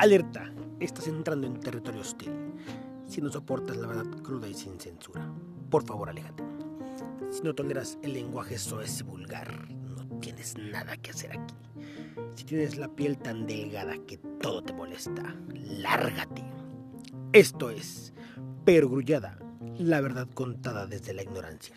Alerta, estás entrando en territorio hostil. Si no soportas la verdad cruda y sin censura, por favor aléjate. Si no toleras el lenguaje soez y vulgar, no tienes nada que hacer aquí. Si tienes la piel tan delgada que todo te molesta, lárgate. Esto es Pergrullada, la verdad contada desde la ignorancia.